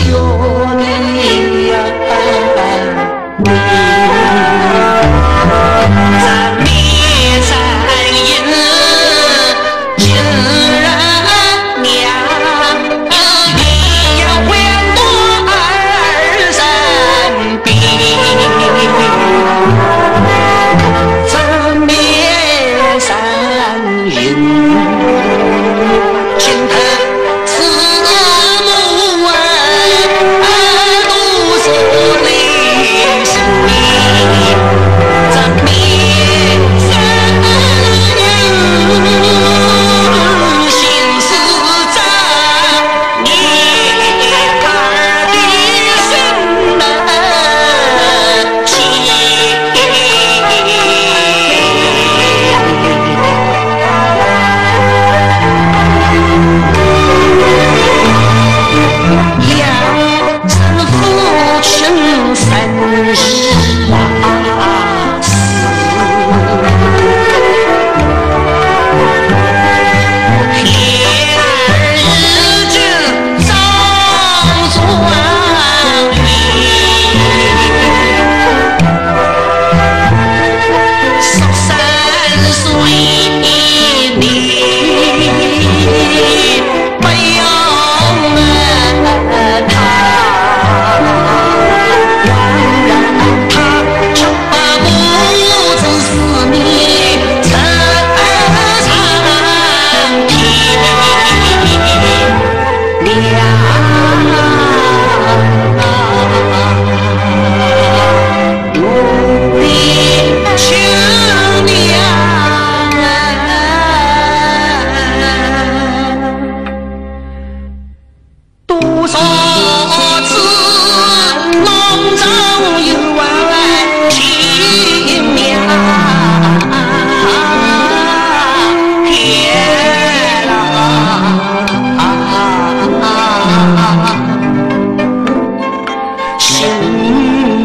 canción.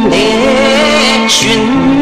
了情